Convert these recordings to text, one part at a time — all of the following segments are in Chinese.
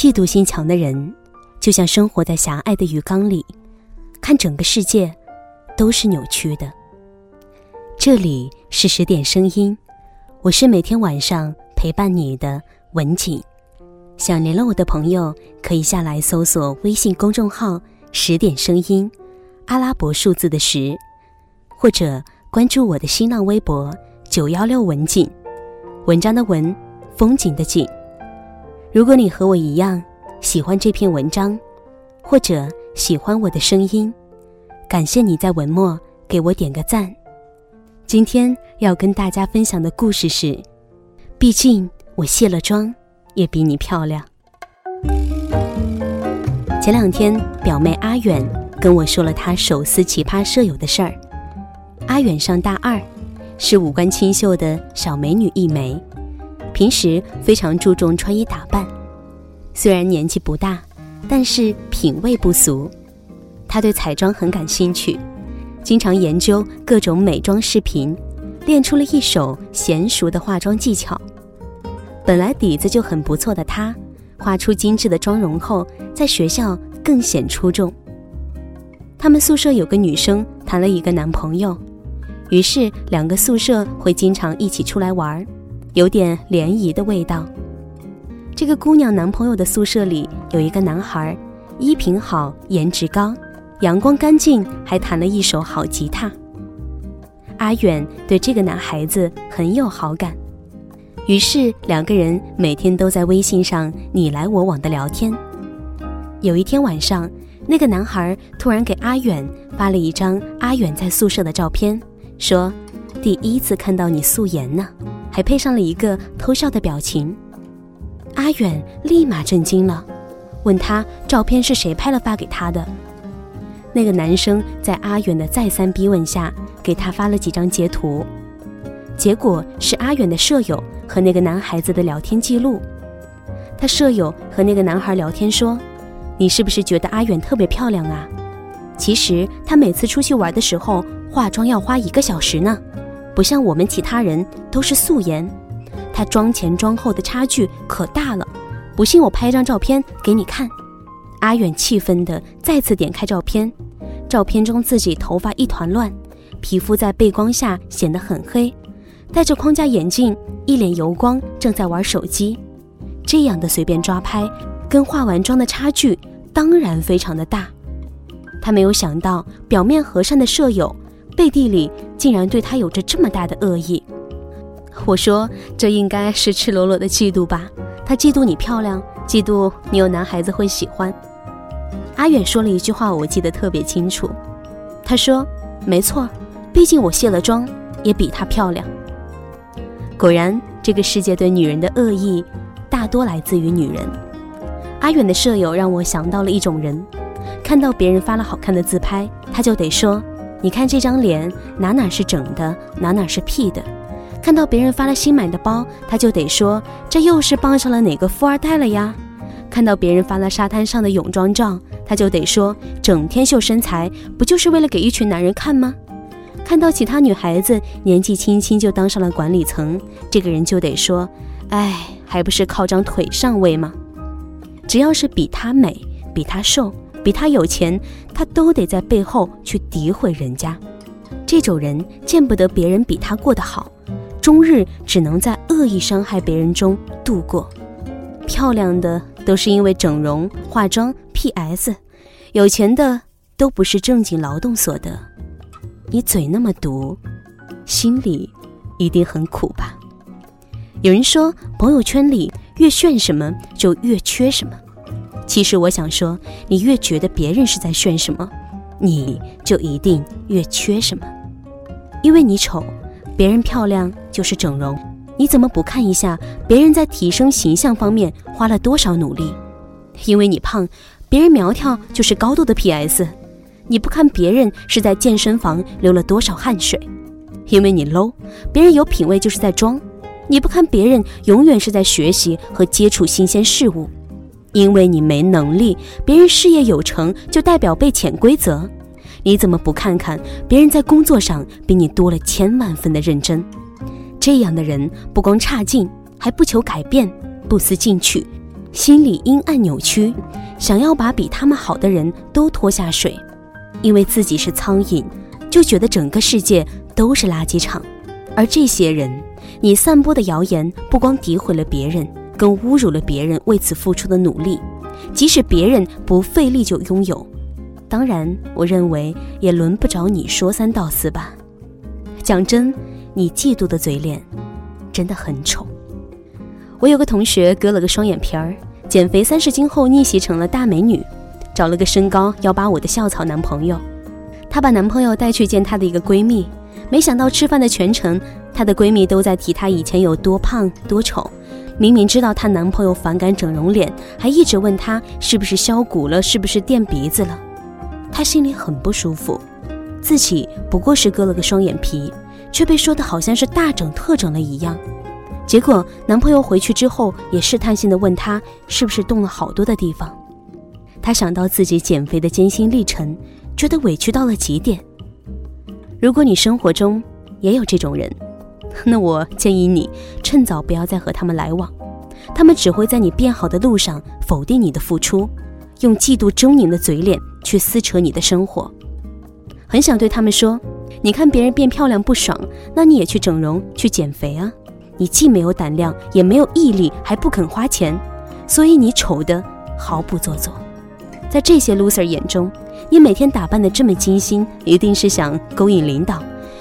嫉妒心强的人，就像生活在狭隘的鱼缸里，看整个世界都是扭曲的。这里是十点声音，我是每天晚上陪伴你的文景。想联络我的朋友，可以下来搜索微信公众号“十点声音”，阿拉伯数字的十，或者关注我的新浪微博“九幺六文景”，文章的文，风景的景。如果你和我一样喜欢这篇文章，或者喜欢我的声音，感谢你在文末给我点个赞。今天要跟大家分享的故事是：毕竟我卸了妆也比你漂亮。前两天，表妹阿远跟我说了她手撕奇葩舍友的事儿。阿远上大二，是五官清秀的小美女一枚。平时非常注重穿衣打扮，虽然年纪不大，但是品味不俗。他对彩妆很感兴趣，经常研究各种美妆视频，练出了一手娴熟的化妆技巧。本来底子就很不错的他，画出精致的妆容后，在学校更显出众。他们宿舍有个女生谈了一个男朋友，于是两个宿舍会经常一起出来玩儿。有点联谊的味道。这个姑娘男朋友的宿舍里有一个男孩，衣品好，颜值高，阳光干净，还弹了一手好吉他。阿远对这个男孩子很有好感，于是两个人每天都在微信上你来我往的聊天。有一天晚上，那个男孩突然给阿远发了一张阿远在宿舍的照片，说：“第一次看到你素颜呢。”还配上了一个偷笑的表情，阿远立马震惊了，问他照片是谁拍了发给他的。那个男生在阿远的再三逼问下，给他发了几张截图，结果是阿远的舍友和那个男孩子的聊天记录。他舍友和那个男孩聊天说：“你是不是觉得阿远特别漂亮啊？其实他每次出去玩的时候化妆要花一个小时呢。”不像我们其他人都是素颜，她妆前妆后的差距可大了。不信我拍张照片给你看。阿远气愤地再次点开照片，照片中自己头发一团乱，皮肤在背光下显得很黑，戴着框架眼镜，一脸油光，正在玩手机。这样的随便抓拍，跟化完妆的差距当然非常的大。他没有想到表面和善的舍友。背地里竟然对他有着这么大的恶意，我说这应该是赤裸裸的嫉妒吧？他嫉妒你漂亮，嫉妒你有男孩子会喜欢。阿远说了一句话，我记得特别清楚，他说：“没错，毕竟我卸了妆也比她漂亮。”果然，这个世界对女人的恶意大多来自于女人。阿远的舍友让我想到了一种人，看到别人发了好看的自拍，他就得说。你看这张脸哪哪是整的，哪哪是 P 的。看到别人发了新买的包，他就得说这又是傍上了哪个富二代了呀。看到别人发了沙滩上的泳装照，他就得说整天秀身材，不就是为了给一群男人看吗？看到其他女孩子年纪轻轻就当上了管理层，这个人就得说，哎，还不是靠张腿上位吗？只要是比她美，比她瘦。比他有钱，他都得在背后去诋毁人家。这种人见不得别人比他过得好，终日只能在恶意伤害别人中度过。漂亮的都是因为整容、化妆、PS，有钱的都不是正经劳动所得。你嘴那么毒，心里一定很苦吧？有人说，朋友圈里越炫什么，就越缺什么。其实我想说，你越觉得别人是在炫什么，你就一定越缺什么。因为你丑，别人漂亮就是整容。你怎么不看一下别人在提升形象方面花了多少努力？因为你胖，别人苗条就是高度的 PS。你不看别人是在健身房流了多少汗水？因为你 low，别人有品位就是在装。你不看别人永远是在学习和接触新鲜事物。因为你没能力，别人事业有成就代表被潜规则，你怎么不看看别人在工作上比你多了千万分的认真？这样的人不光差劲，还不求改变，不思进取，心里阴暗扭曲，想要把比他们好的人都拖下水，因为自己是苍蝇，就觉得整个世界都是垃圾场。而这些人，你散播的谣言不光诋毁了别人，更侮辱了别人为此付出的努力，即使别人不费力就拥有。当然，我认为也轮不着你说三道四吧。讲真，你嫉妒的嘴脸真的很丑。我有个同学割了个双眼皮儿，减肥三十斤后逆袭成了大美女，找了个身高幺八五的校草男朋友。她把男朋友带去见她的一个闺蜜，没想到吃饭的全程，她的闺蜜都在提她以前有多胖多丑。明明知道她男朋友反感整容脸，还一直问她是不是削骨了，是不是垫鼻子了。她心里很不舒服，自己不过是割了个双眼皮，却被说的好像是大整特整了一样。结果男朋友回去之后，也试探性的问她是不是动了好多的地方。她想到自己减肥的艰辛历程，觉得委屈到了极点。如果你生活中也有这种人，那我建议你趁早不要再和他们来往，他们只会在你变好的路上否定你的付出。用嫉妒狰狞的嘴脸去撕扯你的生活，很想对他们说：“你看别人变漂亮不爽，那你也去整容去减肥啊！你既没有胆量，也没有毅力，还不肯花钱，所以你丑的毫不做作。在这些 loser 眼中，你每天打扮的这么精心，一定是想勾引领导；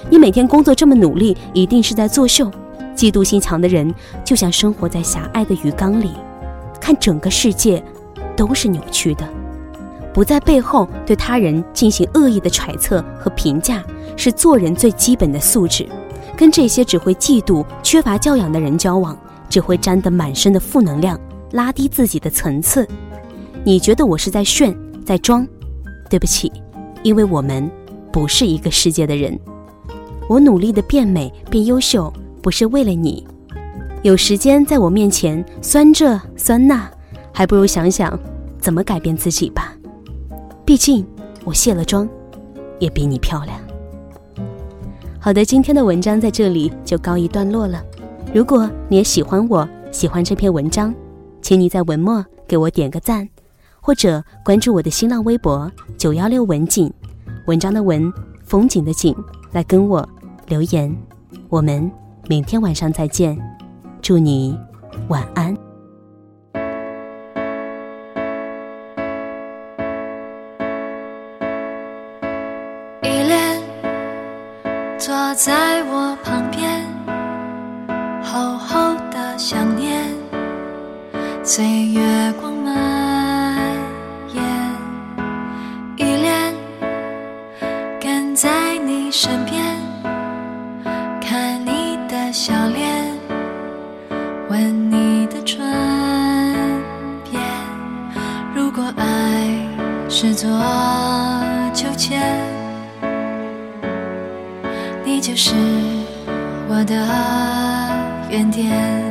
你每天工作这么努力，一定是在作秀。嫉妒心强的人，就像生活在狭隘的鱼缸里，看整个世界。”都是扭曲的，不在背后对他人进行恶意的揣测和评价，是做人最基本的素质。跟这些只会嫉妒、缺乏教养的人交往，只会沾得满身的负能量，拉低自己的层次。你觉得我是在炫，在装？对不起，因为我们不是一个世界的人。我努力的变美、变优秀，不是为了你。有时间在我面前酸这酸那。还不如想想怎么改变自己吧，毕竟我卸了妆，也比你漂亮。好的，今天的文章在这里就告一段落了。如果你也喜欢我，喜欢这篇文章，请你在文末给我点个赞，或者关注我的新浪微博九幺六文景，文章的文，风景的景，来跟我留言。我们明天晚上再见，祝你晚安。依恋坐在我旁边，厚厚的想念，随月光如果爱是座秋千。你就是我的原点。